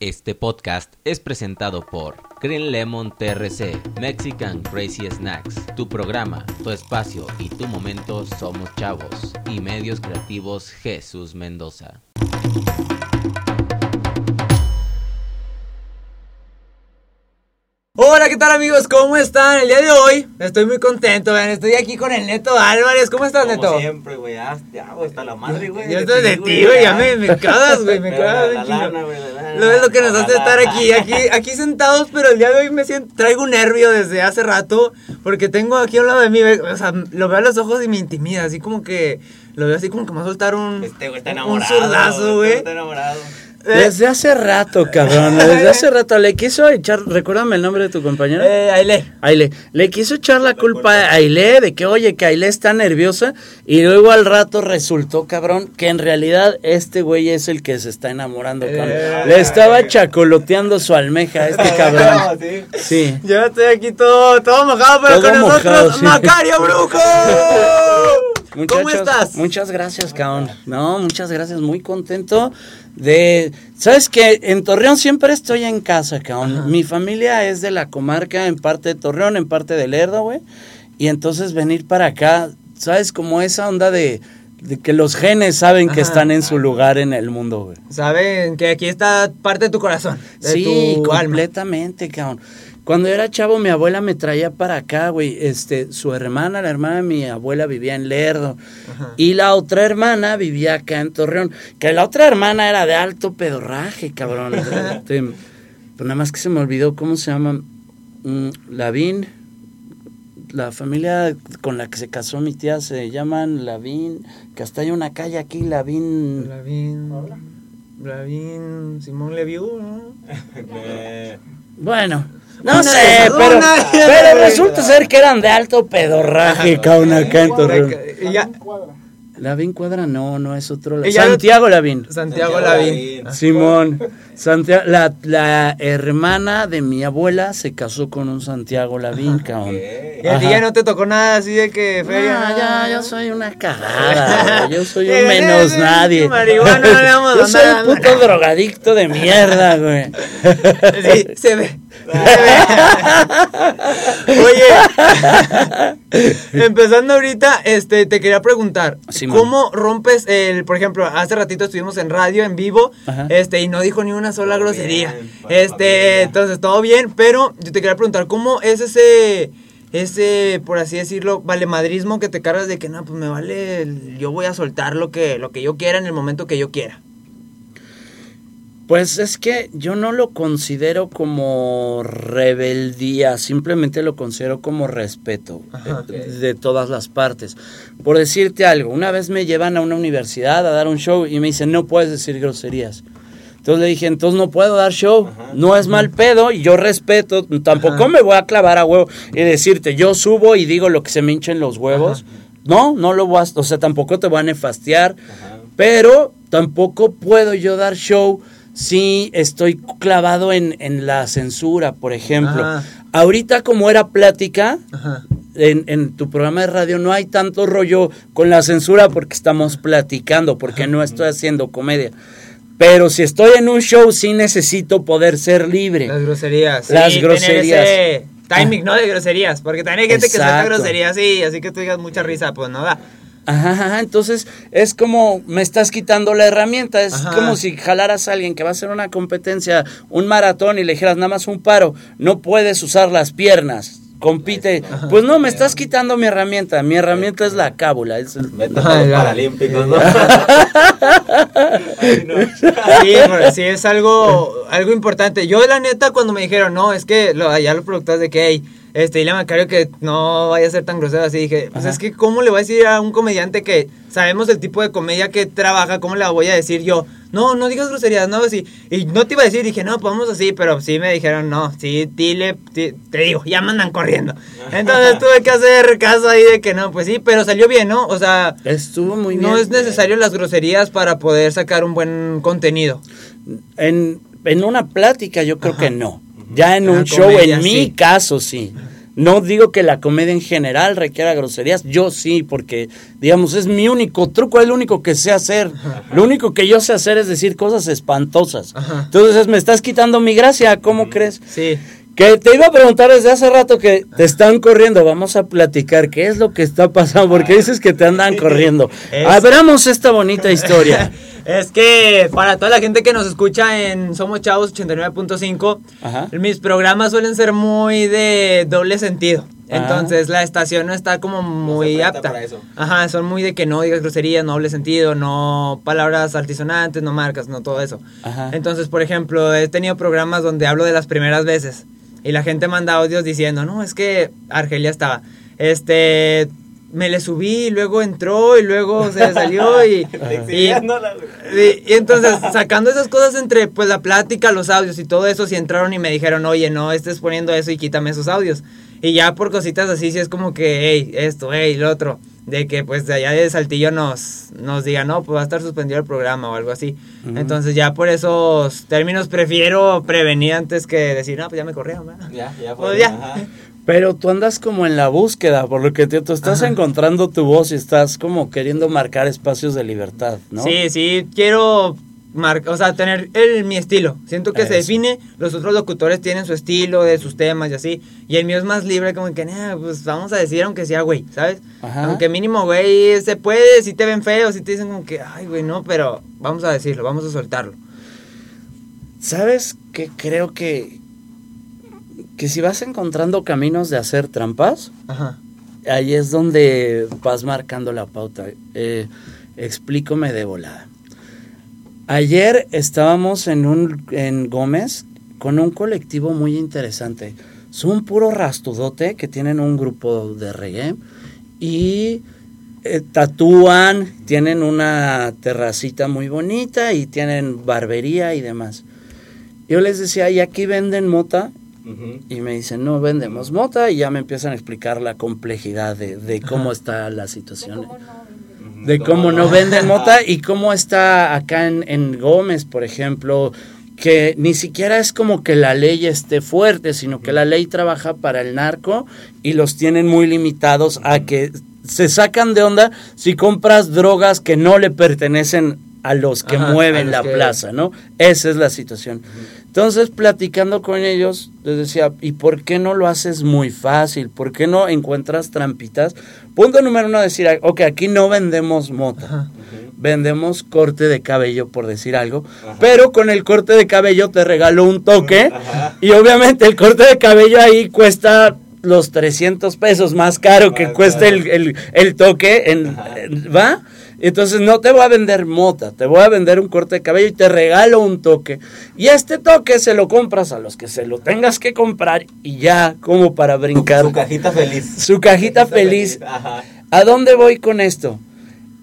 Este podcast es presentado por Green Lemon TRC, Mexican Crazy Snacks, tu programa, tu espacio y tu momento somos chavos y medios creativos Jesús Mendoza. Tal amigos? ¿Cómo están? El día de hoy estoy muy contento, vean, estoy aquí con el Neto Álvarez. ¿Cómo estás, Como Neto? siempre, güey, ya, güey, está la madre, güey. Yo estoy de ti, güey, ya me, me cagas, güey, me cagas. la la Lo es lo que nos hace estar aquí, aquí, aquí sentados, pero el día de hoy me siento, traigo un nervio desde hace rato, porque tengo aquí a un lado de mí, o sea, lo veo a los ojos y me intimida, así como que, lo veo así como que me va a soltar un, Este güey está un enamorado. zurdazo, güey. Está enamorado. Eh, Desde hace rato, cabrón. Desde hace rato le quiso echar. Recuérdame el nombre de tu compañero. Eh, Aile. Aile. Le quiso echar la culpa a Aile de que, oye, que Aile está nerviosa. Y luego al rato resultó, cabrón, que en realidad este güey es el que se está enamorando, cabrón. Eh. Le estaba chacoloteando su almeja a este cabrón. Sí. Sí. Yo estoy aquí todo, todo mojado, pero Todo con nosotros, mojado, sí. Macario Brujo. ¿Cómo estás? Muchas gracias, cabrón. No, muchas gracias. Muy contento de... ¿Sabes que En Torreón siempre estoy en casa, cabrón. Mi familia es de la comarca, en parte de Torreón, en parte de Lerdo, güey. Y entonces venir para acá, ¿sabes? Como esa onda de, de que los genes saben que están en su lugar en el mundo, güey. Saben que aquí está parte de tu corazón, de Sí, tu alma. completamente, cabrón. Cuando era chavo, mi abuela me traía para acá, güey. Este, su hermana, la hermana de mi abuela vivía en Lerdo. Ajá. Y la otra hermana vivía acá en Torreón. Que la otra hermana era de alto pedorraje, cabrón. Este, pero nada más que se me olvidó cómo se llama. Mm, Lavín. La familia con la que se casó mi tía se llaman Lavín. Que hasta hay una calle aquí, Lavín. Lavín, Lavín, Simón Leviu, ¿no? Bueno, no Una sé, de- pero, una- pero resulta ser que eran de alto pedorraje, cabrón, acá en Torreón. Y ya, Lavín Cuadra, no, no es otro. No- Santiago Lavín. Santiago Santiago Lavín. Lavín. Simón. Santiago, la, la hermana de mi abuela se casó con un Santiago Lavín, cabrón. ¿qué? Y a ti Ajá. ya no te tocó nada así de que feria. No, ya, yo soy una cagada, yo soy Eh, un menos eh, nadie. marihuana, no le vamos a Yo soy un puto drogadicto de mierda, güey. Sí, se ve. Oye, empezando ahorita, este, te quería preguntar. ¿cómo rompes el, por ejemplo, hace ratito estuvimos en radio, en vivo, Ajá. este, y no dijo ni una sola Todo grosería, bien, este, entonces todo bien, pero yo te quería preguntar, ¿cómo es ese, ese, por así decirlo, valemadrismo que te cargas de que no, pues me vale, el- yo voy a soltar lo que, lo que yo quiera en el momento que yo quiera? Pues es que yo no lo considero como rebeldía, simplemente lo considero como respeto Ajá. de, de todas las partes. Por decirte algo, una vez me llevan a una universidad a dar un show y me dicen, no puedes decir groserías. Entonces le dije, entonces no puedo dar show, Ajá. no es mal pedo y yo respeto, tampoco Ajá. me voy a clavar a huevo y decirte, yo subo y digo lo que se me hinchen los huevos. No, no lo voy a, o sea, tampoco te voy a nefastiar. Ajá. Pero tampoco puedo yo dar show si estoy clavado en, en la censura, por ejemplo. Ajá. Ahorita como era plática, Ajá. en, en tu programa de radio no hay tanto rollo con la censura porque estamos platicando, porque no estoy haciendo comedia. Pero si estoy en un show sí necesito poder ser libre. Las groserías. Las sí, groserías. Tener ese timing, ¿no? De groserías. Porque también hay gente que suelta Exacto. groserías y así que tú digas mucha risa, pues no da. Ajá, ajá, entonces es como me estás quitando la herramienta, es Ajá. como si jalaras a alguien que va a hacer una competencia, un maratón y le dijeras nada más un paro, no puedes usar las piernas, compite, pues no, me estás quitando mi herramienta, mi herramienta es la cábula, es el- paralímpicos, ¿no? Ay, no. Sí, pero sí es algo, algo importante. Yo, la neta, cuando me dijeron, no, es que lo, allá los productores de que, hey, este, dile a Macario que no vaya a ser tan grosero así, dije, pues Ajá. es que, ¿cómo le voy a decir a un comediante que sabemos el tipo de comedia que trabaja, cómo le voy a decir yo? No, no digas groserías, no, así. Y no te iba a decir, dije, no, pues vamos así, pero sí me dijeron, no, sí, dile, te digo, ya me andan corriendo. Entonces tuve que hacer caso ahí de que no, pues sí, pero salió bien, ¿no? O sea, estuvo muy bien. no es necesario las groserías para poder sacar un buen contenido. En, en una plática yo creo que no, ya en Ah, un show, comedia, en mi caso sí. No digo que la comedia en general requiera groserías, yo sí, porque, digamos, es mi único truco, es lo único que sé hacer. Lo único que yo sé hacer es decir cosas espantosas. Ajá. Entonces, me estás quitando mi gracia, ¿cómo crees? Sí. Que te iba a preguntar desde hace rato que te están corriendo. Vamos a platicar qué es lo que está pasando. Porque dices que te andan corriendo. Abramos esta bonita historia. Es que para toda la gente que nos escucha en Somos Chavos 89.5, Ajá. mis programas suelen ser muy de doble sentido. Ah. Entonces la estación no está como muy apta. para eso. Ajá, son muy de que no digas groserías, no doble sentido, no palabras altisonantes, no marcas, no todo eso. Ajá. Entonces, por ejemplo, he tenido programas donde hablo de las primeras veces y la gente manda audios diciendo, no, es que Argelia estaba, este, me le subí y luego entró y luego se salió y, y, y, y entonces sacando esas cosas entre pues la plática, los audios y todo eso, si entraron y me dijeron, oye, no estés poniendo eso y quítame esos audios. Y ya por cositas así, sí es como que, hey, esto, hey, lo otro. De que pues de allá de Saltillo nos, nos digan, no, pues va a estar suspendido el programa o algo así. Entonces ya por esos términos prefiero prevenir antes que decir, no, pues ya me corrieron, ¿verdad? Ya, ya fue. Pues ya. Pero tú andas como en la búsqueda, por lo que te, tú estás Ajá. encontrando tu voz y estás como queriendo marcar espacios de libertad, ¿no? Sí, sí, quiero o sea, tener el, mi estilo. Siento que se define, los otros locutores tienen su estilo, de sus temas y así. Y el mío es más libre, como que, "Nah, pues vamos a decir aunque sea güey, ¿sabes? Ajá. Aunque mínimo güey se puede, si te ven feo, si te dicen como que, ay güey, no, pero vamos a decirlo, vamos a soltarlo. ¿Sabes qué? Creo que, que si vas encontrando caminos de hacer trampas, Ajá. ahí es donde vas marcando la pauta. Eh, explícame de volada. Ayer estábamos en un en Gómez con un colectivo muy interesante. Son puro rastudote que tienen un grupo de reggae y eh, tatúan, tienen una terracita muy bonita y tienen barbería y demás. Yo les decía, ¿y aquí venden mota? Y me dicen, no vendemos mota y ya me empiezan a explicar la complejidad de, de cómo está la situación. De cómo no. venden mota y cómo está acá en, en Gómez, por ejemplo, que ni siquiera es como que la ley esté fuerte, sino que la ley trabaja para el narco y los tienen muy limitados a que se sacan de onda si compras drogas que no le pertenecen a los que Ajá, mueven los la que- plaza, ¿no? Esa es la situación. Entonces, platicando con ellos, les decía, ¿y por qué no lo haces muy fácil? ¿Por qué no encuentras trampitas? Punto número uno, decir, ok, aquí no vendemos mota. Vendemos corte de cabello, por decir algo. Ajá. Pero con el corte de cabello te regalo un toque. Ajá. Y obviamente el corte de cabello ahí cuesta los 300 pesos más caro que cuesta el, el- el toque. En- ¿Va? Entonces no te voy a vender mota, te voy a vender un corte de cabello y te regalo un toque. Y este toque se lo compras a los que se lo tengas que comprar y ya, como para brincar. Su cajita feliz. Su cajita feliz. Ajá. ¿A dónde voy con esto?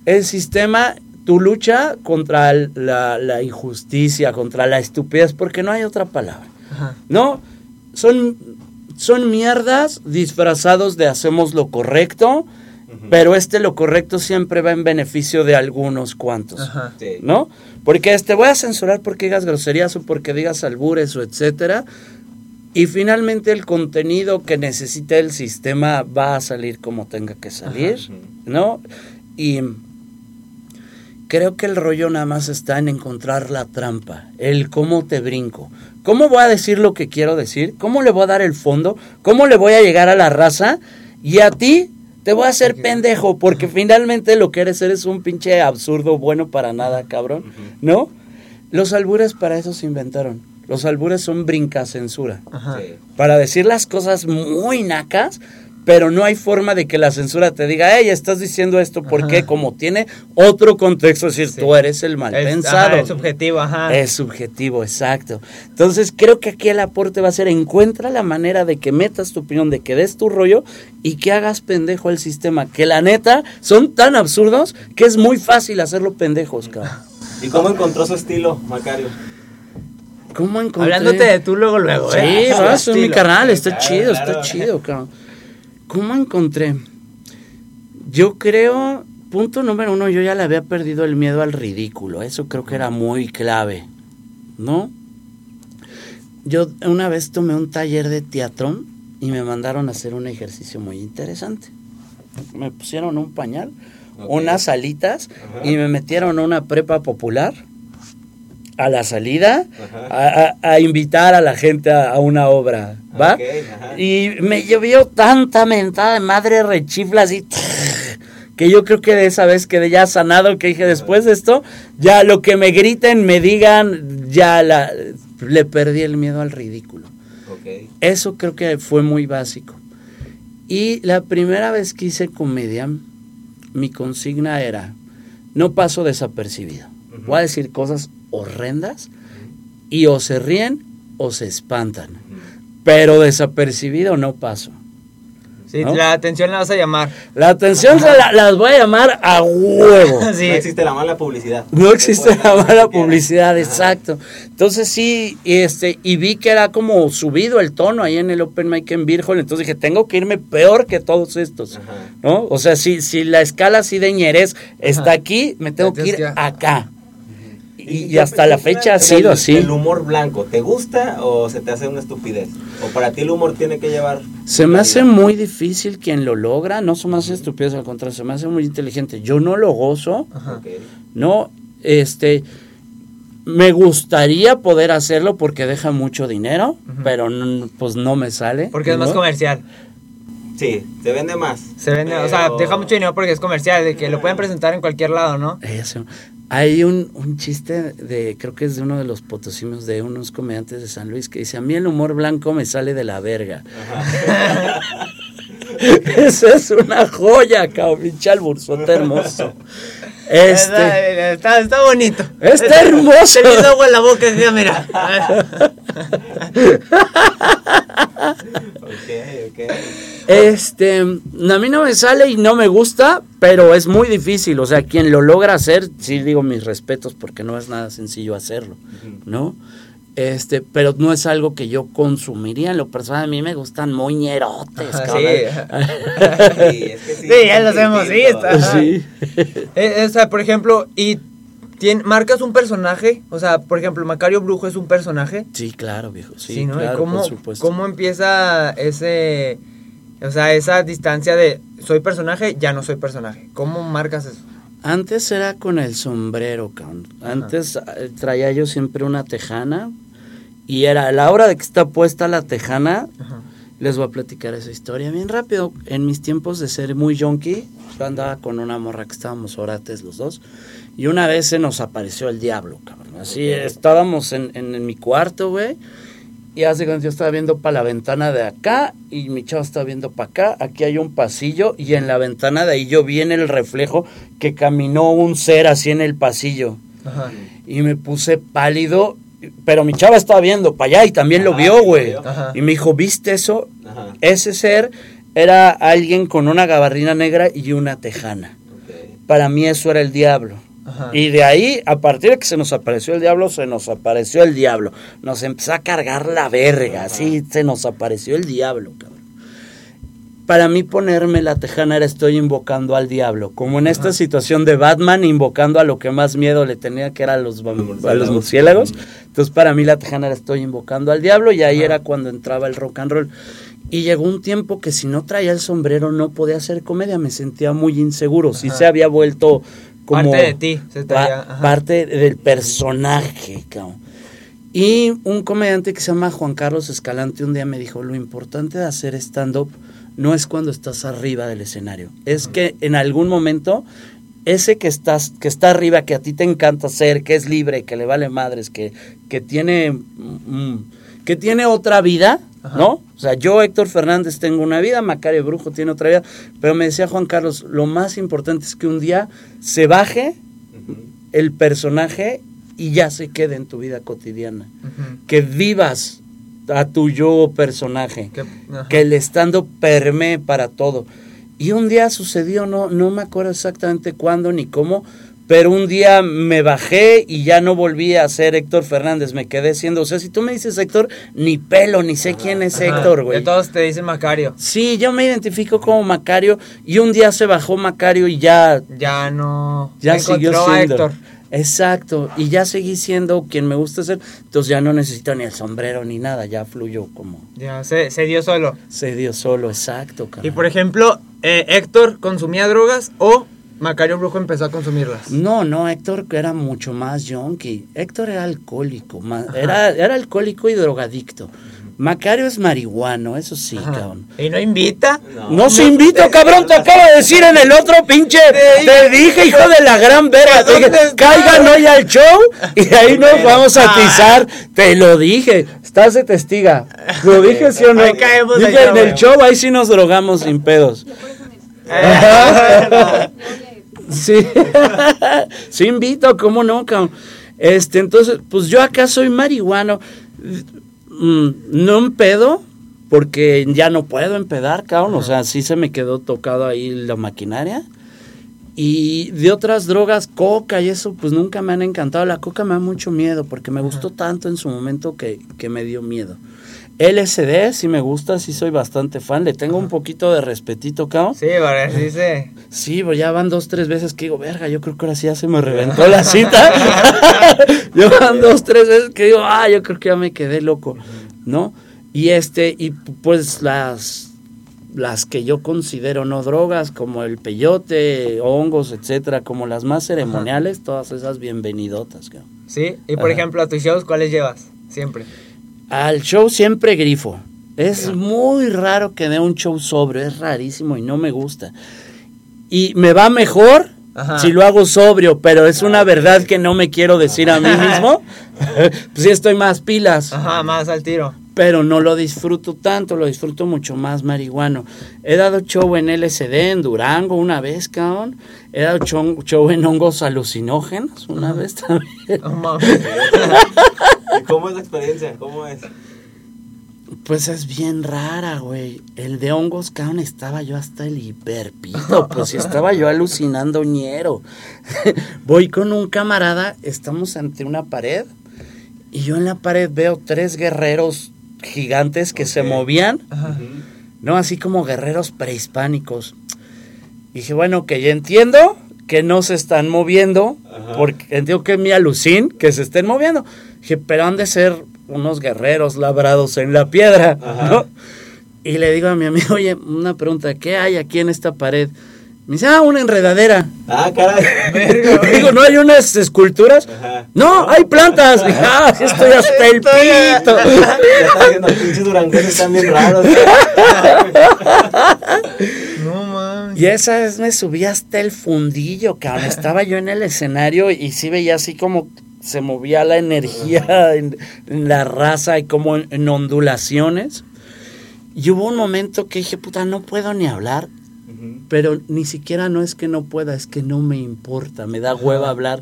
El sistema, tu lucha contra la injusticia, contra la estupidez, porque no hay otra palabra. Ajá. ¿No? Son, son mierdas disfrazados de hacemos lo correcto, pero este lo correcto siempre va en beneficio de algunos cuantos. Ajá. Sí. ¿No? Porque te voy a censurar porque digas groserías o porque digas albures o etcétera. Y finalmente el contenido que necesita el sistema va a salir como tenga que salir, Ajá. ¿no? Y creo que el rollo nada más está en encontrar la trampa, el cómo te brinco. ¿Cómo voy a decir lo que quiero decir? ¿Cómo le voy a dar el fondo? ¿Cómo le voy a llegar a la raza? Y a ti te voy a hacer pendejo, porque finalmente lo que eres eres un pinche absurdo bueno para nada, cabrón. ¿No? Los albures para eso se inventaron. Los albures son brincacensura. Ajá. Sí. Para decir las cosas muy nacas, pero no hay forma de que la censura te diga, hey, estás diciendo esto porque Ajá. como tiene otro contexto, es decir, Sí. tú eres el mal Es, pensado. ajá, es subjetivo, ajá. Es subjetivo, exacto. Entonces creo que aquí el aporte va a ser encuentra la manera de que metas tu opinión, de que des tu rollo y que hagas pendejo al sistema. Que la neta son tan absurdos que es muy fácil hacerlo pendejos, cabrón. ¿Y cómo encontró su estilo, Macario? ¿Cómo encontré? Hablándote de tú luego, luego, Sí, ¿eh? es mi canal, está Claro, chido, claro. está chido, cabrón. ¿Cómo encontré? Yo creo, punto número uno, yo ya le había perdido el miedo al ridículo. Eso creo que era muy clave, ¿no? Yo una vez tomé un taller de teatro y me mandaron a hacer un ejercicio muy interesante. Me pusieron un pañal, unas alitas Ajá. y me metieron a una prepa popular a la salida a, a- a invitar a la gente a, a una obra, ¿va? Y me llovió tanta mentada de madre rechifla así que yo creo que de esa vez quedé ya sanado que dije después de esto ya lo que me griten me digan ya la le perdí el miedo al ridículo. Eso creo que fue muy básico. Y la primera vez que hice comedia mi consigna era no paso desapercibido. Voy a decir cosas horrendas y o se ríen o se espantan pero desapercibido no paso Sí, ¿No? la atención la vas a llamar. La atención se la- las voy a llamar a huevo. Sí. No existe la mala publicidad. No existe la mala publicidad, exacto. Entonces sí, y este, y vi que era como subido el tono ahí en el Open Mic en Virgol, entonces dije, tengo que irme peor que todos estos, Ajá. ¿no? O sea, si, si la escala así de ñerez está Ajá. aquí, me tengo que ir que- acá. Y, hasta la fecha ha sido así. del humor blanco, ¿te gusta o se te hace una estupidez? ¿O para ti el humor tiene que llevar... Se me hace vida? muy difícil quien lo logra, no se me hace estupidez, al contrario, se me hace muy inteligente. Yo no lo gozo, Ajá. No, este, me gustaría poder hacerlo porque deja mucho dinero, pero no- pues no me sale. Porque es más ¿no? comercial. Sí, se vende más. Se vende, o sea, Pero- deja mucho dinero porque es comercial, de que lo pueden presentar en cualquier lado, ¿no? Eso. Hay un, un chiste de, creo que es de uno de los potosinos de unos comediantes de San Luis que dice, a mí el humor blanco me sale de la verga. Esa es una joya, cabrón, pinche alburzote hermoso. Este, Está, está, está bonito. Está hermoso. Se hizo agua en la boca, mira. ok, ok. Este, a mí no me sale y no me gusta, pero es muy difícil. O sea, quien lo logra hacer, sí digo mis respetos porque no es nada sencillo hacerlo, ¿no? Este, pero no es algo que yo consumiría en lo personal. A mí me gustan moñerotes, Ajá, cabrón. Sí, es que sí. Sí, ya los hemos visto. Ajá. Sí. Eh, o sea, por ejemplo, y tien- marcas un personaje, o sea, por ejemplo, Macario Brujo es un personaje. Sí, claro, viejo. Sí, Sí, ¿no? claro, ¿Y cómo, por supuesto. cómo empieza ese, o sea, esa distancia de soy personaje, ya no soy personaje? ¿Cómo marcas eso? Antes era con el sombrero, cabrón. Antes eh, traía yo siempre una tejana y era a la hora de que está puesta la tejana, Ajá. Les voy a platicar esa historia bien rápido. En mis tiempos de ser muy yonki, yo andaba con una morra que estábamos orates los dos. Y una vez se nos apareció el diablo, cabrón. Así estábamos en, en- en mi cuarto, güey. Y hace cuando yo estaba viendo para la ventana de acá y mi chavo estaba viendo para acá. Aquí hay un pasillo y en la ventana de ahí yo vi en el reflejo que caminó un ser así en el pasillo. Ajá. Y me puse pálido, pero mi chava estaba viendo para allá y también lo Ajá, vio, lo güey. vio. Y me dijo, ¿viste eso? Ajá. Ese ser era alguien con una gabardina negra y una tejana. Para mí eso era el diablo. Ajá. Y de ahí, a partir de que se nos apareció el diablo, se nos apareció el diablo. Nos empezó a cargar la verga, así se nos apareció el diablo, cabrón. Para mí ponerme la tejana era estoy invocando al diablo, como en esta situación de Batman invocando a lo que más miedo le tenía, que era a los, a los murciélagos. Entonces para mí la tejana era estoy invocando al diablo y ahí era cuando entraba el rock and roll. Y llegó un tiempo que si no traía el sombrero no podía hacer comedia, me sentía muy inseguro, si Ajá. se había vuelto como Parte de ti, se pa- traía, ajá. parte del personaje, cabrón. Y un comediante que se llama Juan Carlos Escalante un día me dijo, lo importante de hacer stand-up no es cuando estás arriba del escenario, es que en algún momento ese que estás que está arriba, que a ti te encanta ser, que es libre, que le vale madres, que, que tiene mm, que tiene otra vida, Ajá. ¿no? O sea, yo Héctor Fernández tengo una vida, Macario Brujo tiene otra vida, pero me decía Juan Carlos, lo más importante es que un día se baje el personaje y ya se quede en tu vida cotidiana. Que vivas a tu yo personaje. Que-. Que el estando permee para todo. Y un día sucedió, no, no me acuerdo exactamente cuándo ni cómo, pero un día me bajé y ya no volví a ser Héctor Fernández, me quedé siendo, o sea, si tú me dices Héctor, ni pelo, ni sé quién es Ajá. Héctor, güey. Todos te dicen Macario. Sí, yo me identifico como Macario y un día se bajó Macario y ya Ya no. ya siguió a siendo. Héctor. Exacto, y ya seguí siendo quien me gusta ser, entonces ya no necesito ni el sombrero ni nada, ya fluyo como Ya, se, se dio solo. se dio solo, exacto, Y caray. por ejemplo, eh, Héctor consumía drogas o Macario Brujo empezó a consumirlas. No, no, Héctor era mucho más yonki. Héctor era alcohólico, ma- era, era alcohólico y drogadicto. Macario es marihuano, eso sí, Ajá. cabrón. ¿Y no invita? No se invito, cabrón, te acabo de decir en el otro pinche. Te dije, hijo de la gran verga. Te dije, caigan hoy al show y ahí nos vamos a atizar. Te lo dije. Estás de testiga. ¿Lo dije, sí o no? Ahí caemos, Dije, ahí en el show ahí sí nos drogamos sin pedos. Sí. sí invito, ¿cómo no? Este, entonces, pues yo acá soy marihuano. Mm, no empedo, porque ya no puedo empedar, cabrón. O sea, sí se me quedó tocado ahí la maquinaria. Y de otras drogas, coca y eso, pues nunca me han encantado. La coca me da mucho miedo, porque me gustó tanto en su momento que, que me dio miedo. LSD sí me gusta, sí soy bastante fan. Le tengo un poquito de respetito, cabrón. Sí, para sí se... Sí, pues ya van dos, tres veces que digo, verga, yo creo que ahora sí ya se me reventó la cita. yo van dos, tres veces que digo, ah, yo creo que ya me quedé loco, ¿no? Y este, y pues las, las que yo considero no drogas, como el peyote, hongos, etcétera, como las más ceremoniales, todas esas bienvenidotas, cabrón. Sí, y por Ajá. ejemplo, a tus shows, ¿cuáles llevas? Siempre. Al show siempre grifo. Es muy raro que dé un show sobrio, es rarísimo y no me gusta. Y me va mejor Ajá. si lo hago sobrio, pero es una verdad que no me quiero decir a mí mismo. pues sí estoy más pilas, Ajá, más al tiro. pero no lo disfruto tanto, lo disfruto mucho más marihuano. He dado show en LSD, en Durango una vez, cabrón. He dado show, show en hongos alucinógenos una vez también. No mames. ¿Y cómo es la experiencia? ¿Cómo es? Pues es bien rara, güey. El de hongos, cabrón, estaba yo hasta el hiperpito. Pues estaba yo alucinando ñero. Voy con un camarada, estamos ante una pared. Y yo en la pared veo tres guerreros gigantes que se movían. Ajá. ¿no? Así como guerreros prehispánicos. Y dije, bueno, que ya entiendo que no se están moviendo, Ajá. porque entiendo que es mi alucín que se estén moviendo. Dije, pero han de ser unos guerreros labrados en la piedra. ¿no? Y le digo a mi amigo, oye, una pregunta, ¿qué hay aquí en esta pared? Me dice, ah, una enredadera. Ah, caray. Digo, ¿no hay unas esculturas? Ajá. No, hay plantas. Dije, ah, estoy hasta el pito. Ya está diciendo, pinches durangueses están bien raros. Y esa vez me subí hasta el fundillo, cabrón. Estaba yo en el escenario y sí veía así como se movía la energía en, en la raza y como en, en ondulaciones. Y hubo un momento que dije, puta, no puedo ni hablar. Pero ni siquiera no es que no pueda, es que no me importa, me da hueva hablar.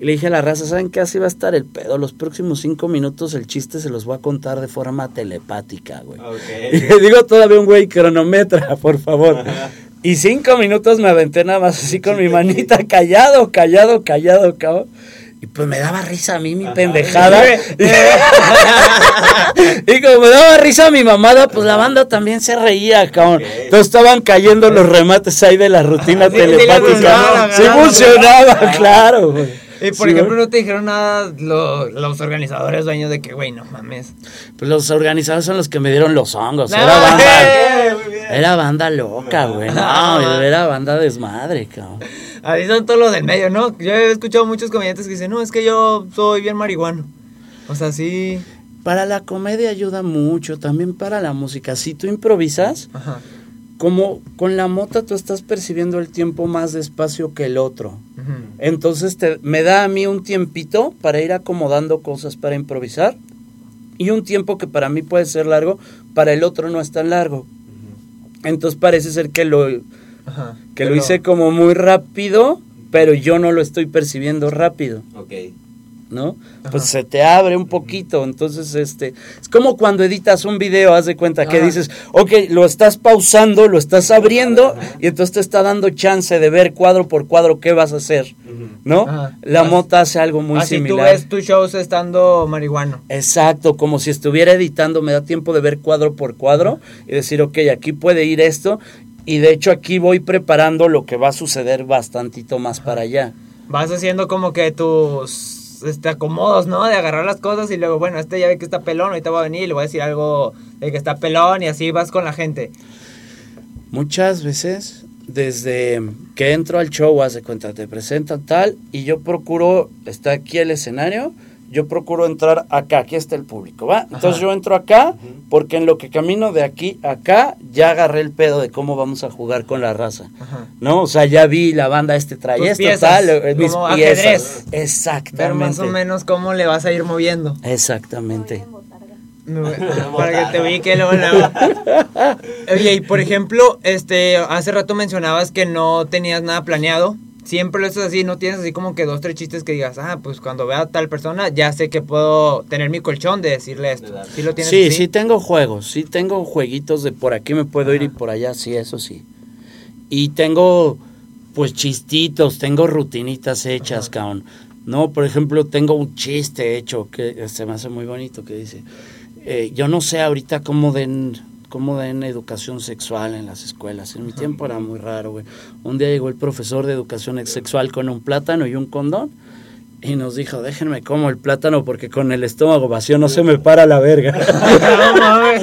Y le dije a la raza, ¿saben qué? Así va a estar el pedo. Los próximos cinco minutos el chiste se los voy a contar de forma telepática, güey. Y Ok. le digo todavía un güey cronometra, por favor. Ajá. Y cinco minutos me aventé nada más así con mi manita, callado, callado, callado, cabrón. Y pues me daba risa a mí mi Ajá. pendejada. y como me daba risa mi mamada, pues la banda también se reía, cabrón. Entonces estaban cayendo los remates ahí de la rutina sí le telepática. funcionaba, Sí funcionaba, claro, güey. Y por Sí, ejemplo, no te dijeron nada lo- los organizadores dueños de que, güey, no mames. Pues los organizadores son los que me dieron los hongos. No, Era banda, eh, era banda loca, güey. No, era banda desmadre, cabrón. Así son todos los del medio, ¿no? Yo he escuchado muchos comediantes que dicen, no, es que yo soy bien marihuano. O sea, sí. Para la comedia ayuda mucho, también para la música. Si tú improvisas, Ajá. Como con la mota tú estás percibiendo el tiempo más despacio que el otro. Entonces te, me da a mí un tiempito para ir acomodando cosas para improvisar y un tiempo que para mí puede ser largo, para el otro no es tan largo. Entonces parece ser que lo, Ajá. que lo hice como muy rápido, pero yo no lo estoy percibiendo rápido. Ok. ¿No? Ajá. Pues se te abre un poquito, entonces este, es como cuando editas un video, haz de cuenta que dices, ok, lo estás pausando, lo estás abriendo Ajá. y entonces te está dando chance de ver cuadro por cuadro qué vas a hacer. ¿no? La mota hace algo muy Así tú similar. ves tus shows estando marihuano. Exacto, como si estuviera editando, me da tiempo de ver cuadro por cuadro y decir, ok, aquí puede ir esto y de hecho aquí voy preparando lo que va a suceder bastantito más para allá. vas haciendo como que tus este, acomodos, ¿no? De agarrar las cosas y luego, bueno, este ya ve que está pelón, ahorita va a venir y le voy a decir algo de que está pelón y así vas con la gente. Muchas veces, desde que entro al show, hace cuenta, te presentan tal, y yo procuro, está aquí el escenario, yo procuro entrar acá, aquí está el público, ¿va? Entonces yo entro acá, porque en lo que camino de aquí a acá, ya agarré el pedo de cómo vamos a jugar con la raza, Ajá. ¿no? O sea, ya vi la banda este trae Tus esto, piezas, tal, eh, mis como piezas. ajedrez. Exactamente. más o menos cómo le vas a ir moviendo. Exactamente. Para que te ubique luego, luego. Oye, y por ejemplo, este, hace rato mencionabas que no tenías nada planeado. Siempre lo haces así, no tienes así como que dos, tres chistes que digas, ah, pues cuando vea a tal persona ya sé que puedo tener mi colchón de decirle esto. ¿Sí lo tienes Sí, así? sí tengo juegos, sí tengo jueguitos de por aquí me puedo ir y por allá, sí, eso sí. Y tengo pues chistitos, tengo rutinitas hechas, cabrón. No, por ejemplo, tengo un chiste hecho que se me hace muy bonito que dice, eh, yo no sé ahorita cómo den cómo den educación sexual en las escuelas. En mi tiempo era muy raro, güey. Un día llegó el profesor de educación sexual con un plátano y un condón y nos dijo, déjenme como el plátano porque con el estómago vacío no se me para la verga.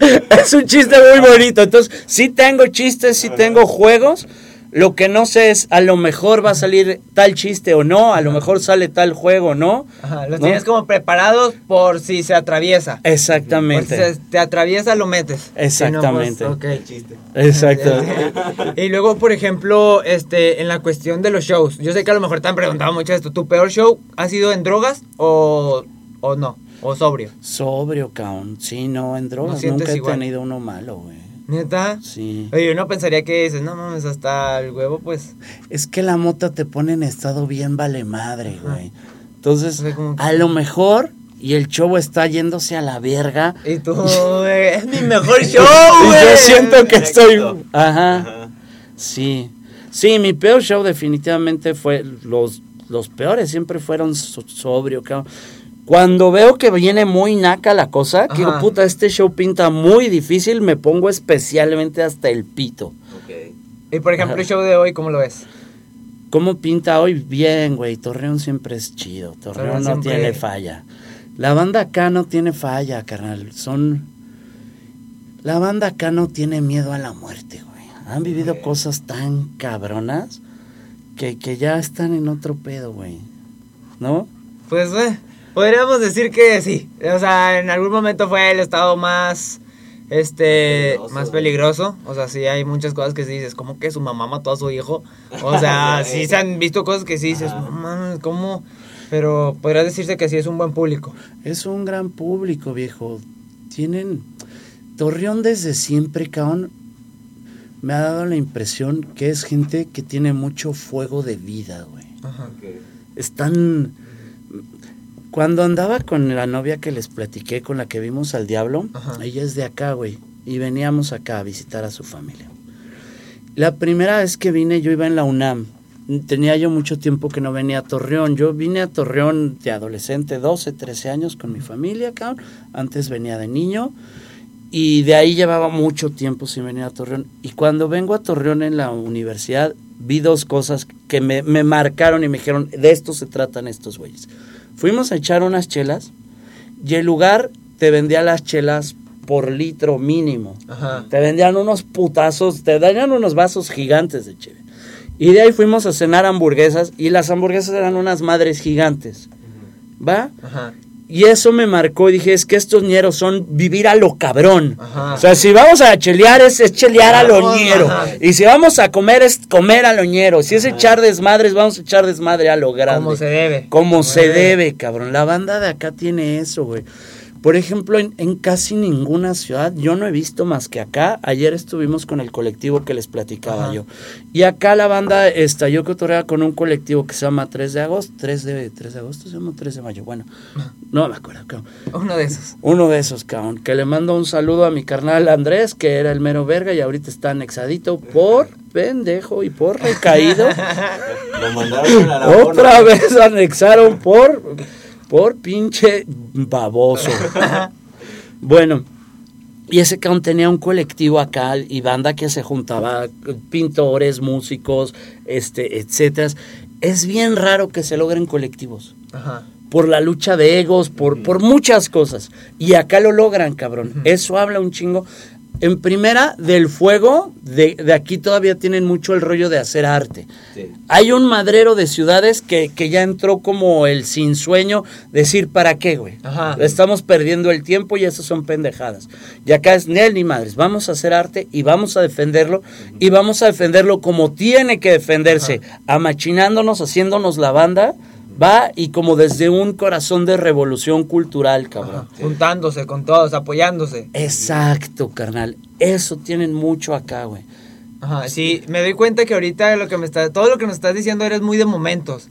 Es un chiste muy bonito. Entonces, sí tengo chistes, sí tengo juegos. Lo que no sé es, a lo mejor va a salir tal chiste o no, a lo mejor sale tal juego o no. Ajá, los ¿no? tienes como preparados por si se atraviesa. Por si Exactamente. se- te atraviesa, lo metes. Exactamente. Si no, pues, ok. Chiste. Exacto. y luego, por ejemplo, este, en la cuestión de los shows, yo sé que a lo mejor te han preguntado mucho esto. ¿Tu peor show ha sido en drogas o, o no? ¿O sobrio? Sobrio, caón. Sí, no, en drogas nunca he igual. tenido uno malo, güey. ¿Neta? Sí. Oye, uno pensaría que dices, no mames, hasta el huevo, pues. Es que la mota te pone en estado bien vale madre, güey. Entonces, O sea, como que- a lo mejor, y el show está yéndose a la verga. Y tú, güey, es mi mejor show, güey. yo siento que estoy... Ajá. Ajá. Sí. Sí, mi peor show definitivamente fue... Los, los peores siempre fueron so- sobrio, cabrón. Cuando veo que viene muy naca la cosa, que digo, puta, este show pinta muy difícil, me pongo especialmente hasta el pito. Ok. Y por ejemplo, el show de hoy, ¿cómo lo ves? ¿Cómo pinta hoy? Bien, güey. Torreón siempre es chido. Torreón Torreón no siempre- tiene falla. La banda acá no tiene falla, carnal. Son. La banda acá no tiene miedo a la muerte, güey. Han vivido cosas tan cabronas que, que ya están en otro pedo, güey. ¿No? Pues, eh, podríamos decir que sí. O sea, en algún momento fue el estado más, este, Peligroso, más peligroso. O sea, sí hay muchas cosas que sí dices, ¿cómo que su mamá mató a su hijo? O sea, sí se han visto cosas que sí dices, mames, ¿cómo? Pero podría decirse que sí es un buen público. Es un gran público, viejo. Tienen. Torreón desde siempre, cabrón. Me ha dado la impresión que es gente que tiene mucho fuego de vida, güey. Ajá. Ok. están... Cuando andaba con la novia que les platiqué, con la que vimos al diablo, Ajá. ella es de acá, güey, y veníamos acá a visitar a su familia. La primera vez que vine yo iba en la UNAM. Tenía yo mucho tiempo que no venía a Torreón. Yo vine a Torreón de adolescente, 12, 13 años con mi familia, cabrón. Antes venía de niño. Y de ahí llevaba mucho tiempo sin venir a Torreón. Y cuando vengo a Torreón en la universidad, vi dos cosas que me, me marcaron y me dijeron, de esto se tratan estos güeyes. Fuimos a echar unas chelas y el lugar te vendía las chelas por litro mínimo. Ajá. Te vendían unos putazos, te darían unos vasos gigantes de cheve. Y de ahí fuimos a cenar hamburguesas y las hamburguesas eran unas madres gigantes. ¿Va? Ajá. Y eso me marcó y dije, es que estos ñeros son vivir a lo cabrón. Ajá. O sea, si vamos a chelear es, es chelear a lo ñero. ajá. Y si vamos a comer es comer a lo ñero. Si es echar desmadres, vamos a echar desmadre a lo grande. Como se debe. Como se bien. debe, cabrón. La banda de acá tiene eso, güey. Por ejemplo, en, en casi ninguna ciudad, yo no he visto más que acá. Ayer estuvimos con el colectivo que les platicaba Ajá. yo. Y acá la banda estalló cotorrea con un colectivo que se llama 3 de agosto. 3 de, 3 de agosto se llama 3 de mayo. Bueno, no me acuerdo, cabrón. Uno de esos. Uno de esos, cabrón. Que le mando un saludo a mi carnal Andrés, que era el mero verga y ahorita está anexadito por pendejo y por recaído. Lo mandaron a la Otra vez anexaron por, por pinche baboso. bueno, Y ese cabrón tenía un colectivo acá y banda que se juntaba, pintores, músicos, este, etcétera. Es bien raro que se logren colectivos. Ajá. Por la lucha de egos, por, por muchas cosas. Y acá lo logran, cabrón. Eso habla un chingo. En primera, del fuego, de, de aquí todavía tienen mucho el rollo de hacer arte. Sí. Hay un madrero de ciudades que, que ya entró como el sin sueño, decir, ¿para qué, güey? Ajá. Estamos perdiendo el tiempo y eso son pendejadas. Y acá es, ni él ni madres, vamos a hacer arte y vamos a defenderlo y vamos a defenderlo como tiene que defenderse, amachinándonos, haciéndonos la banda, va, y como desde un corazón de revolución cultural, cabrón. Juntándose con todos, apoyándose. Exacto, carnal. Eso tienen mucho acá, güey. Ajá, sí, me doy cuenta que ahorita lo que me está, todo lo que me estás diciendo eres muy de momentos.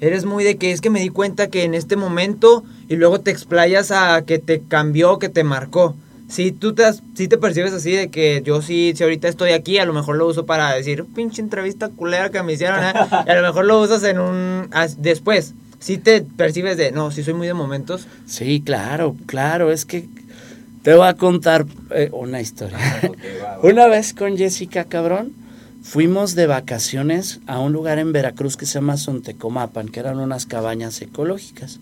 Eres muy de que es que me di cuenta que en este momento y luego te explayas a que te cambió, que te marcó. Si tú te, sí te percibes así de que yo sí, si ahorita estoy aquí, a lo mejor lo uso para decir, pinche entrevista culera que me hicieron, ¿eh?", y a lo mejor lo usas en un, as- después. Si te percibes de, no, sí soy muy de momentos. Sí, claro, claro, es que te voy a contar eh, una historia. Va, va. Una vez con Jessica, cabrón, fuimos de vacaciones a un lugar en Veracruz que se llama Sontecomapan, que eran unas cabañas ecológicas.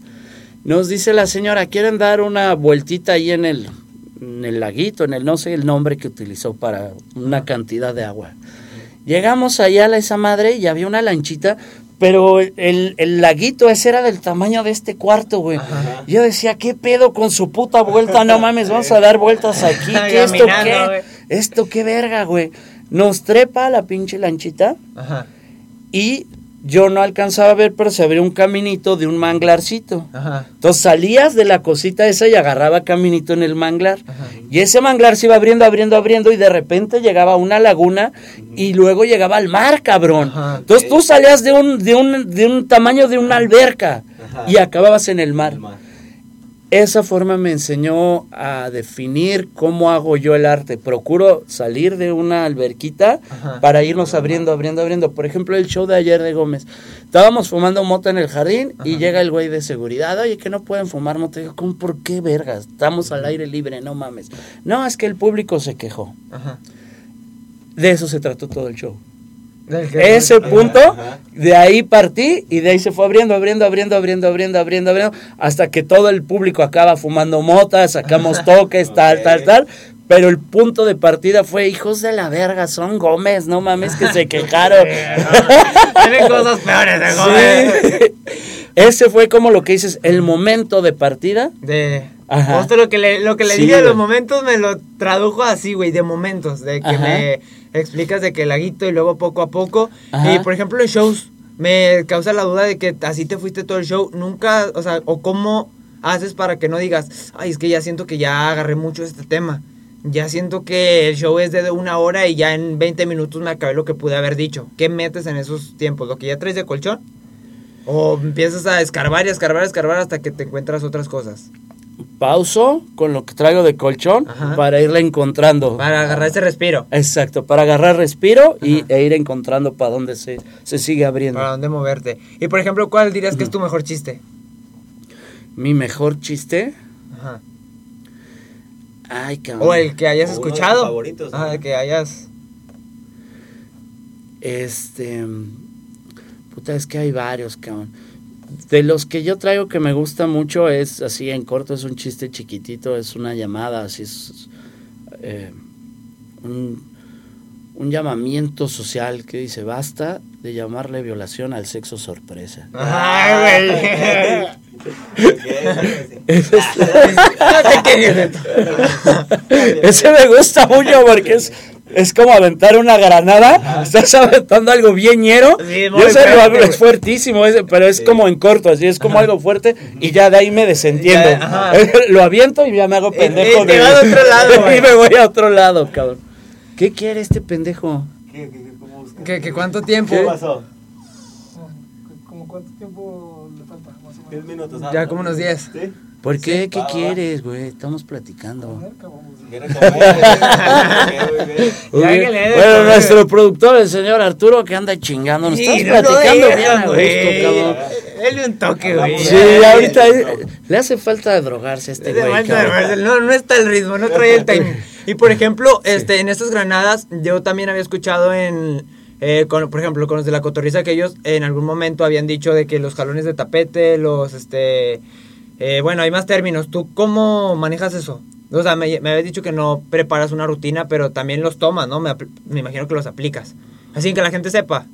Nos dice la señora, ¿quieren dar una vueltita ahí en el, en el laguito, en el no sé el nombre que utilizó para una cantidad de agua? Llegamos allá a esa madre y había una lanchita, pero el, el laguito ese era del tamaño de este cuarto, güey. Ajá. Yo decía, ¿qué pedo con su puta vuelta? No mames, vamos a dar vueltas aquí. ¿Qué esto qué? ¿Esto qué verga, güey? Nos trepa la pinche lanchita Ajá, y yo no alcanzaba a ver, pero se abrió un caminito de un manglarcito. ajá, Entonces salías de la cosita esa y agarraba caminito en el manglar. Ajá. Y ese manglar se iba abriendo, abriendo, abriendo y de repente llegaba a una laguna y luego llegaba al mar, cabrón. Ajá. Entonces tú salías de un, de un, de un tamaño de una alberca y acababas en el mar. El mar. Esa forma me enseñó a definir cómo hago yo el arte. Procuro salir de una alberquita Ajá. para irnos abriendo, abriendo, abriendo. Por ejemplo, el show de ayer de Gómez. Estábamos fumando mota en el jardín y llega el güey de seguridad. Oye, que no pueden fumar mota. Digo, ¿cómo por qué vergas? Estamos al aire libre, no mames. No, es que el público se quejó. ajá. De eso se trató todo el show. Ese punto, de ahí partí y de ahí se fue abriendo, abriendo, abriendo, abriendo, abriendo, abriendo, abriendo, hasta que todo el público acaba fumando motas, sacamos toques, tal, tal, tal. Pero el punto de partida fue, hijos de la verga, son Gómez, no mames que se quejaron. Tienen cosas peores de Gómez. Sí. Ese fue como lo que dices, el momento de partida. De. Ajá. Justo lo que le, lo que le Sí, dije de los momentos me lo tradujo así, güey, de momentos. De que Ajá. me explicas de que laguito y luego poco a poco. Ajá. Y por ejemplo, en shows, me causa la duda de que así te fuiste todo el show. Nunca, o sea, o cómo haces para que no digas, ay, es que ya siento que ya agarré mucho este tema. Ya siento que el show es de una hora y ya en 20 minutos me acabé lo que pude haber dicho. ¿Qué metes en esos tiempos? ¿Lo que ya traes de colchón? ¿O empiezas a escarbar y escarbar, escarbar hasta que te encuentras otras cosas? Pauso con lo que traigo de colchón Ajá. para irla encontrando. Para agarrar ese respiro. Exacto, para agarrar respiro y, e ir encontrando para dónde se, se sigue abriendo. Para dónde moverte. Y por ejemplo, ¿cuál dirías que es tu mejor chiste? Mi mejor chiste. Ajá. Ay, cabrón. O el que hayas O uno de tus escuchado. favoritos, Ah, el que hayas. Este. Puta, es que hay varios, cabrón. De los que yo traigo que me gusta mucho es así en corto, es un chiste chiquitito, es una llamada, así es. eh, un, un llamamiento social que dice: basta de llamarle violación al sexo sorpresa. Ay, güey. Ese me gusta mucho porque es, es como aventar una granada. Estás aventando algo bien ñero. Sí, y muy ese lo fuerte, es fuertísimo, ese, pero es como en corto, así es como algo fuerte y ya de ahí me desentiendo. Ya, lo aviento y ya me hago pendejo. y de- a otro lado, y me voy a otro lado, cabrón. ¿Qué quiere este pendejo? ¿Qué, qué, qué, cómo? ¿Qué, qué cuánto tiempo? ¿Qué pasó? ¿Como cuánto tiempo le falta? Más o Diez menos. minutos. ah, Ya como unos diez. ¿Sí? ¿Por qué? ¿Qué va, quieres, güey? Estamos platicando. Des, bueno, güey. nuestro productor, el señor Arturo, que anda chingando. Nos Sí, no lo platicando digas, bien güey. cabrón. Un toque, güey. Sí, ahorita eh, le hace falta drogarse a este güey. No, no está el ritmo, no trae el timing. Y por ejemplo, este, en estas granadas, yo también había escuchado en, eh, con, por ejemplo, con los de la cotorriza que ellos en algún momento habían dicho de que los jalones de tapete, los, este, eh, bueno, hay más términos. ¿Tú cómo manejas eso? O sea, me, me habías dicho que no preparas una rutina, pero también los tomas, ¿no? Me, me imagino que los aplicas. Así que la gente sepa.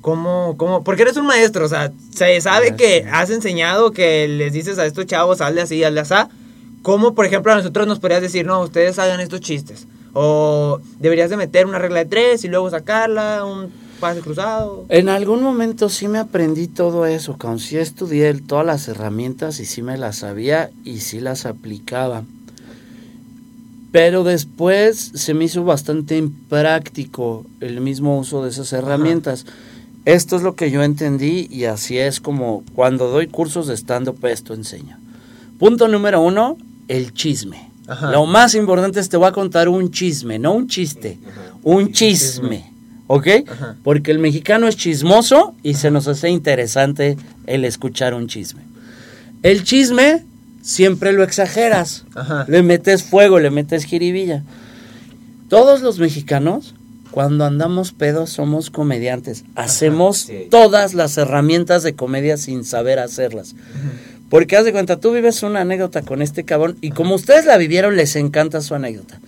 ¿Cómo, cómo? Porque eres un maestro, o sea, se sabe que has enseñado, que les dices a estos chavos, hazle así, hazle así. ¿Cómo, por ejemplo, a nosotros nos podrías decir, no, ustedes hagan estos chistes? O deberías de meter una regla de tres y luego sacarla, un pase cruzado. En algún momento sí me aprendí todo eso, cabrón. Sí estudié todas las herramientas y sí me las sabía y sí las aplicaba. Pero después se me hizo bastante impráctico el mismo uso de esas herramientas. Esto es lo que yo entendí y así es como cuando doy cursos de stand-up esto enseño. Punto número uno, el chisme. Ajá. Lo más importante es te voy a contar un chisme, no un chiste, un chisme. ¿Ok? Ajá. Porque el mexicano es chismoso y se nos hace interesante el escuchar un chisme. El chisme siempre lo exageras. Ajá. Le metes fuego, le metes jiribilla. Todos los mexicanos, cuando andamos pedos, somos comediantes. Hacemos sí. todas las herramientas de comedia sin saber hacerlas. Porque haz de cuenta, tú vives una anécdota con este cabrón y como ustedes la vivieron, les encanta su anécdota.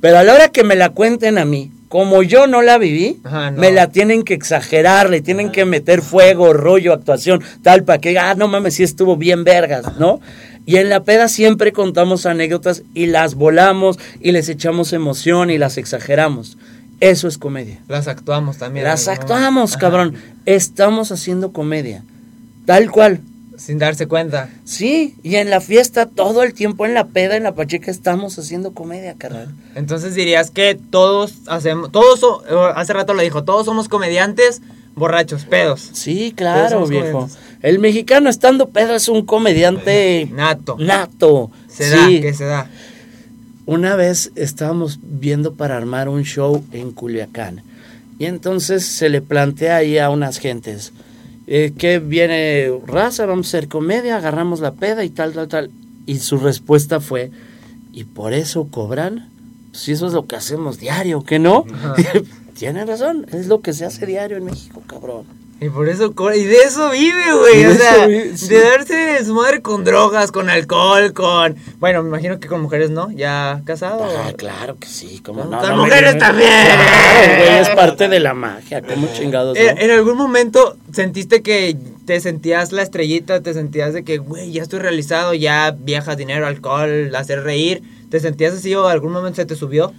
Pero a la hora que me la cuenten a mí, como yo no la viví, Ajá, no. me la tienen que exagerar, le tienen que meter fuego, rollo, actuación, tal, para que, ah, no mames, sí estuvo bien vergas, ¿no? Y en la peda siempre contamos anécdotas y las volamos y les echamos emoción y las exageramos. Eso es comedia. Las actuamos también. Las ¿no? actuamos, cabrón. Estamos haciendo comedia. Tal cual. Sin darse cuenta. Sí, y en la fiesta todo el tiempo en la peda, en la pacheca, estamos haciendo comedia, carnal. Entonces dirías que todos hacemos, todos, so- eh, hace rato lo dijo, todos somos comediantes borrachos, pedos. Sí, claro, viejo. comediantes. El mexicano estando pedo es un comediante Nato. nato. Se da, Sí. que se da. Una vez estábamos viendo para armar un show en Culiacán y entonces se le plantea ahí a unas gentes eh, que viene raza, vamos a hacer comedia, agarramos la peda y tal, tal, tal. Y su respuesta fue, ¿y por eso cobran? Si eso es lo que hacemos diario, ¿que no? Tienen razón, es lo que se hace diario en México, cabrón. Y por eso, y de eso vive, güey. O de sea, eso vive, sí. de darse su madre con drogas, con alcohol, con. Bueno, me imagino que con mujeres, ¿no? ¿Ya casado? Ah, claro que sí, como no. Con no me- mujeres también. Claro, güey, es parte de la magia, como chingados. ¿En, ¿no? en algún momento sentiste que te sentías la estrellita? ¿Te sentías de que, güey, ya estoy realizado, ya viajas dinero, alcohol, hacer reír? ¿Te sentías así o algún momento se te subió?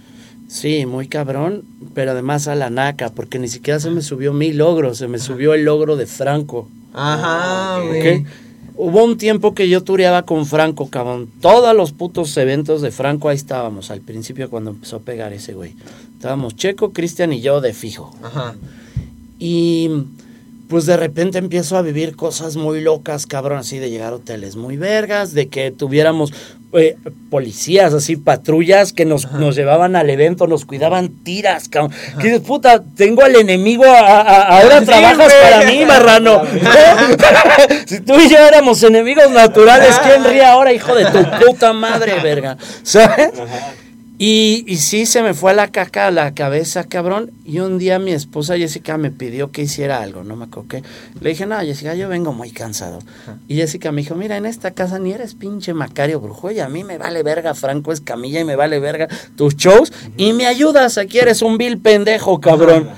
Sí, muy cabrón, pero además a la naca, porque ni siquiera se me subió mi logro, se me subió el logro de Franco. Ajá, ok. güey. Hubo un tiempo que yo tureaba con Franco, cabrón. Todos los putos eventos de Franco ahí estábamos, al principio cuando empezó a pegar ese güey. Estábamos Checo, Cristian y yo de fijo. Ajá. Y pues de repente empiezo a vivir cosas muy locas, cabrón, así de llegar a hoteles muy vergas, de que tuviéramos eh, policías, así patrullas que nos, nos llevaban al evento, nos cuidaban tiras, cabrón. Que dices, puta, tengo al enemigo, a- a- a- ahora Sí, trabajas güey. para mí, marrano. si tú y yo éramos enemigos naturales, ¿quién ríe ahora, hijo de tu puta madre, verga? ¿Sabes? Y, y sí, se me fue a la caca a la cabeza, cabrón. Y un día mi esposa Jessica me pidió que hiciera algo, no me acuerdo qué. Le dije, no, Jessica, yo vengo muy cansado. Y Jessica me dijo, mira, en esta casa ni eres pinche Macario Brujo y a mí me vale verga Franco Escamilla y me vale verga tus shows. Y me ayudas, aquí eres un vil pendejo, cabrón.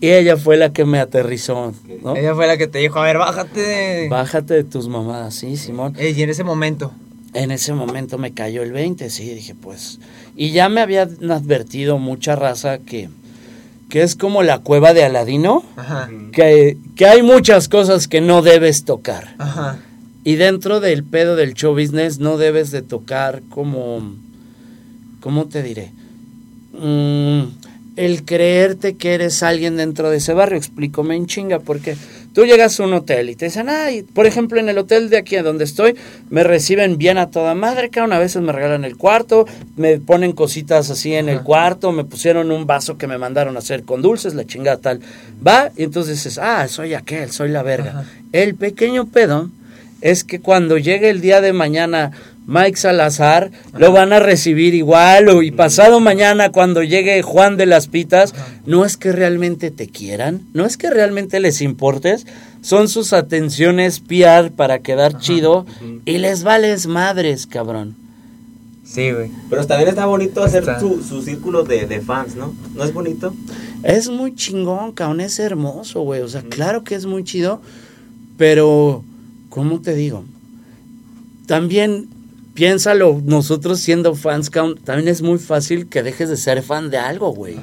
Y ella fue la que me aterrizó, ¿no? Ella fue la que te dijo, a ver, bájate. Bájate de tus mamadas, sí, Simón. Y en ese momento. En ese momento me cayó el 20, sí, dije, pues. Y ya me habían advertido mucha raza que, que es como la cueva de Aladino, Ajá. que, que hay muchas cosas que no debes tocar. Ajá. Y dentro del pedo del show business no debes de tocar como, ¿cómo te diré? Mm, el creerte que eres alguien dentro de ese barrio. Explícame en chinga, porque Tú llegas a un hotel y te dicen, ay, por ejemplo, en el hotel de aquí a donde estoy, me reciben bien a toda madre, cada una vez me regalan el cuarto, me ponen cositas así en el cuarto, me pusieron un vaso que me mandaron a hacer con dulces, la chingada tal. Va, y entonces dices, ah, soy aquel, soy la verga. El pequeño pedo es que cuando llegue el día de mañana Mike Salazar, lo van a recibir igual, o, y pasado mañana cuando llegue Juan de las Pitas, no es que realmente te quieran, no es que realmente les importes, son sus atenciones PR para quedar chido y les vales madres, cabrón. Sí, güey. Pero también está bonito hacer Está. su, su círculo de, de fans, ¿no? ¿No es bonito? Es muy chingón, cabrón, es hermoso, güey. O sea, claro que es muy chido, pero, ¿cómo te digo? También, piénsalo, nosotros siendo fans, también es muy fácil que dejes de ser fan de algo, güey.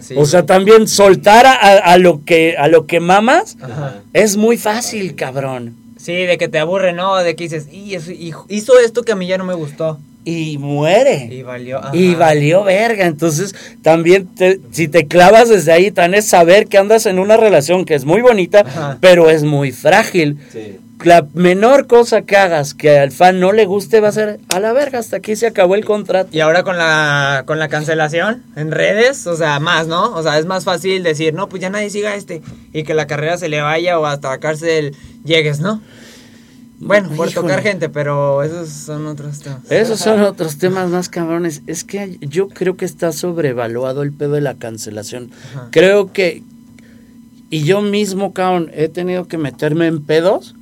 Sí, o sea, también soltar a, a lo que a lo que mamas Ajá. es muy fácil, cabrón. Sí, de que te aburre, ¿no? De que dices, y eso- hijo- hizo esto que a mí ya no me gustó. Y muere. Y valió. ajá. Y valió verga. Entonces, también, te- si te clavas desde ahí, tan es saber que andas en una relación que es muy bonita, Ajá. pero es muy frágil. Sí. La menor cosa que hagas que al fan no le guste va a ser a la verga. Hasta aquí se acabó el contrato. Y ahora con la, con la cancelación en redes, o sea, más, ¿no? O sea, es más fácil decir, no, pues ya nadie siga este. Y que la carrera se le vaya o hasta la cárcel llegues, ¿no? Bueno, por Híjole. tocar gente, pero esos son otros temas. Esos son otros temas más cabrones. Es que yo creo que está sobrevaluado el pedo de la cancelación. Ajá. Creo que. Y yo mismo, cabrón, he tenido que meterme en pedos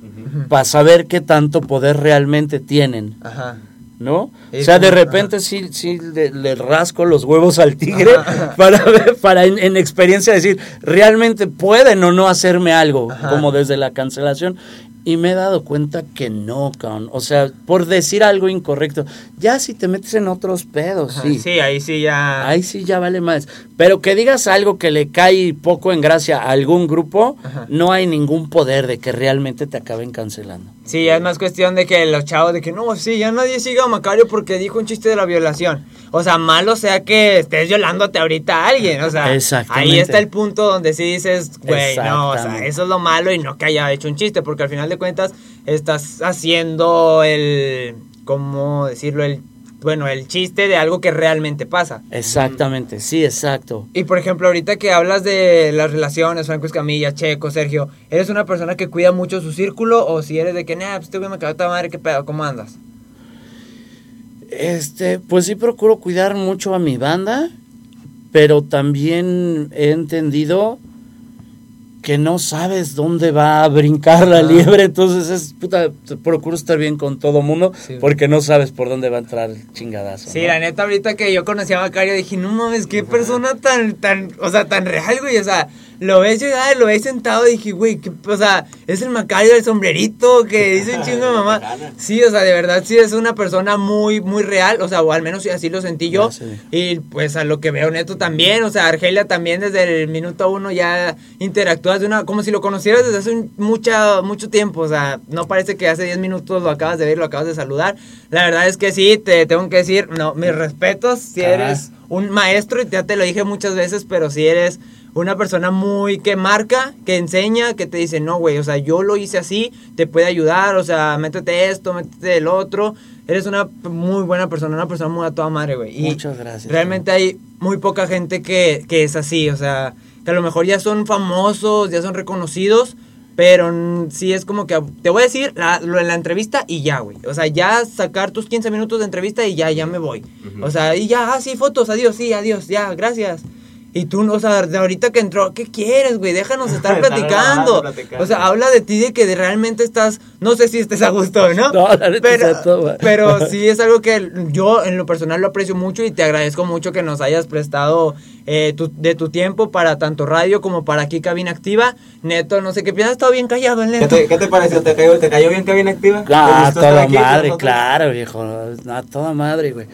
Para saber qué tanto poder realmente tienen. Ajá. ¿no? Es o sea, de como- repente sí, sí le, le rasco los huevos al tigre para ver, para en, en experiencia decir, realmente pueden o no hacerme algo, Ajá. como desde la cancelación. Y me he dado cuenta que no, cabrón. O sea, por decir algo incorrecto. Ya si te metes en otros pedos, sí. Sí, ahí sí ya. Ahí sí ya vale más. Pero que digas algo que le cae poco en gracia a algún grupo, Ajá. no hay ningún poder de que realmente te acaben cancelando. Sí, ya es más cuestión de que los chavos de que no, sí, ya nadie siga a Macario porque dijo un chiste de la violación. O sea, malo sea que estés violándote ahorita a alguien. O sea, ahí está el punto donde sí dices, güey, no, o sea, eso es lo malo y no que haya hecho un chiste, porque al final de cuentas estás haciendo el, ¿cómo decirlo? El, bueno, el chiste de algo que realmente pasa. Exactamente, sí, exacto. Y por ejemplo, ahorita que hablas de las relaciones, Franco Escamilla, Checo, Sergio, ¿eres una persona que cuida mucho su círculo o si eres de que, nah, pues este güey me toda madre, qué pedo, cómo andas? Este, pues sí procuro cuidar mucho a mi banda, pero también he entendido que no sabes dónde va a brincar la liebre, entonces es puta, procuro estar bien con todo mundo Sí. porque no sabes por dónde va a entrar el chingadazo. Sí, ¿no? la neta, ahorita que yo conocí a Macario dije, no mames, qué persona tan, tan, o sea, tan real, güey, o sea, lo ves llegar, lo ves sentado y dije, güey, o sea, es el Macario del sombrerito que dice un chingo de mamá. Sí, o sea, de verdad, sí es una persona muy, muy real, o sea, o al menos así lo sentí yo. Y pues a lo que veo Neto también, o sea, Argelia también desde el minuto uno ya interactúas de una, como si lo conocieras desde hace un- mucha, mucho tiempo, o sea, no parece que hace 10 minutos lo acabas de ver, lo acabas de saludar. La verdad es que sí, te tengo que decir, no, mis respetos, si Ah. eres un maestro, y ya te lo dije muchas veces, pero si eres una persona muy que marca, que enseña, que te dice, no, güey, o sea, yo lo hice así, te puede ayudar, o sea, métete esto, métete el otro. Eres una muy buena persona, una persona muy a toda madre, güey. Y Muchas gracias. Realmente hay muy poca gente que, que es así, o sea, que a lo mejor ya son famosos, ya son reconocidos, pero sí es como que, te voy a decir la- lo en la entrevista y ya, güey. O sea, ya sacar tus 15 minutos de entrevista y ya, ya me voy. O sea, y ya, ah, sí, fotos, adiós, sí, adiós, ya, gracias. Y tú, o sea, de ahorita que entró, ¿qué quieres, güey? Déjanos estar platicando. O sea, habla de ti, de que de realmente estás, no sé si estés a gusto, ¿no? No, la neta pero, pero sí es algo que yo en lo personal lo aprecio mucho y te agradezco mucho que nos hayas prestado eh, tu- de tu tiempo para tanto radio como para aquí Cabina Activa. Neto, no sé qué piensas, estado bien callado el ¿Qué Neto. te, qué te pareció? ¿Te cayó, ¿Te cayó bien bien activa? ¿Te Ah, toda aquí madre, claro, viejo. A toda madre, güey.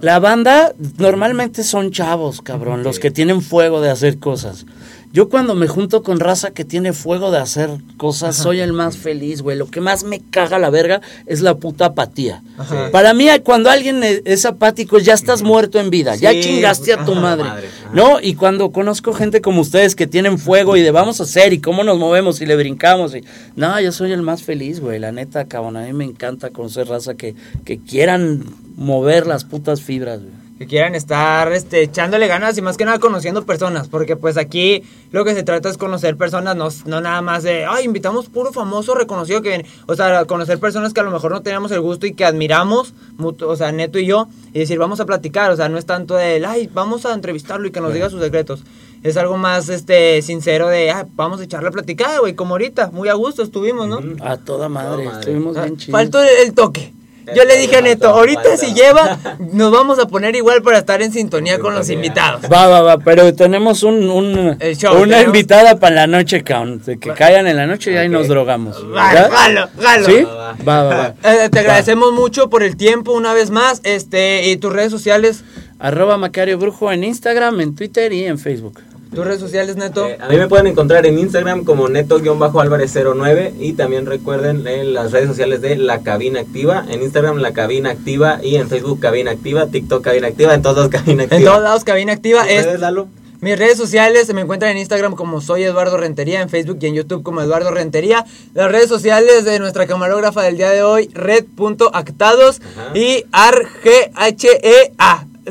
La banda normalmente son chavos, cabrón, los que tienen fuego de hacer cosas. Yo cuando me junto con raza que tiene fuego de hacer cosas, soy el más feliz, güey. Lo que más me caga la verga es la puta apatía. Ajá. Para mí, cuando alguien e- es apático, ya estás muerto en vida. ya chingaste a tu ajá, madre. ¿No? Y cuando conozco gente como ustedes que tienen fuego y de vamos a hacer y cómo nos movemos y le brincamos. Y... No, yo soy el más feliz, güey. La neta, cabrón. A mí me encanta conocer raza que, que quieran mover las putas fibras, güey. Que quieran estar este, echándole ganas y más que nada conociendo personas, porque pues aquí lo que se trata es conocer personas, no, no nada más de, ay, invitamos puro famoso reconocido que viene, o sea, conocer personas que a lo mejor no tenemos el gusto y que admiramos, mutu- o sea, Neto y yo, y decir, vamos a platicar, o sea, no es tanto de, ay, vamos a entrevistarlo y que nos diga sus secretos. Es algo más este sincero de, ah, vamos a echarle a platicar, güey, como ahorita, muy a gusto estuvimos, ¿no? A toda madre. madre. Estuvimos Ah, bien chidos. Faltó el, el toque. Yo le dije a Neto, ahorita si lleva, nos vamos a poner igual para estar en sintonía con los invitados. Va, va, va, pero tenemos un, un- show, una tenemos- invitada para la noche, cabrón. de Que caigan en la noche y ahí nos drogamos. Va, jalo, jalo. ¿Sí? Va, Va, va, va. Eh, te agradecemos mucho por el tiempo una vez más. Este, y tus redes sociales, Arroba Macario Brujo en Instagram, en Twitter y en Facebook. Tus redes sociales, Neto. Eh, a mí me pueden encontrar en Instagram como neto-álvarez09 y también recuerden en las redes sociales de La Cabina Activa, en Instagram La Cabina Activa y en Facebook Cabina Activa, TikTok Cabina Activa, en todos Cabina Activa. en todos lados, cabina activa. Es, ¿Ustedes, Lalo? mis redes sociales se me encuentran en Instagram como soy Eduardo Rentería, en Facebook y en YouTube como Eduardo Rentería. Las redes sociales de nuestra camarógrafa del día de hoy, red.actados y arghea.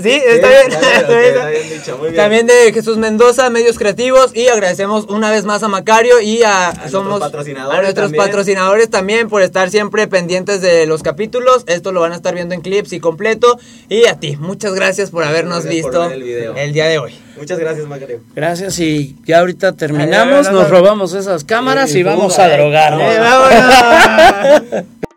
¿Sí? ¿Está Sí, bien? está bien, ok, está bien dicho, muy bien. También de Jesús Mendoza, Medios Creativos. Y agradecemos una vez más a Macario y a, nuestros somos patrocinadores a nuestros también. patrocinadores también por estar siempre pendientes de los capítulos. Esto lo van a estar viendo en clips y completo. Y a ti, muchas gracias por habernos Gracias visto el video. el día de hoy. Muchas gracias, Macario. Gracias y ya ahorita terminamos, Ay, nos no, no. robamos esas cámaras y vamos a drogarnos. Eh.